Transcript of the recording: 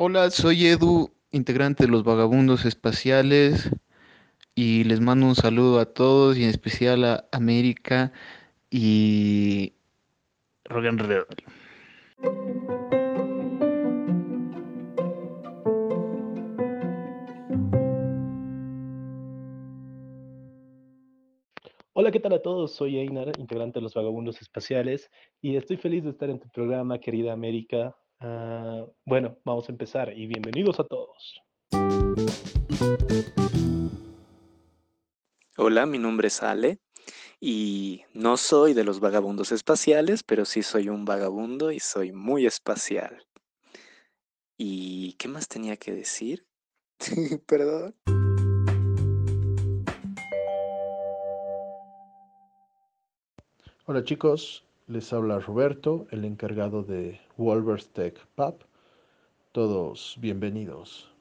Hola, soy Edu, integrante de los Vagabundos Espaciales, y les mando un saludo a todos y en especial a América y Roll. Hola, ¿qué tal a todos? Soy Einar, integrante de los Vagabundos Espaciales, y estoy feliz de estar en tu programa, querida América. Ah, bueno, vamos a empezar y bienvenidos a todos. Hola, mi nombre es Ale y no soy de los vagabundos espaciales, pero sí soy un vagabundo y soy muy espacial. ¿Y qué más tenía que decir? Perdón. Hola chicos, les habla Roberto, el encargado de Wolvers Tech Pub. Todos bienvenidos.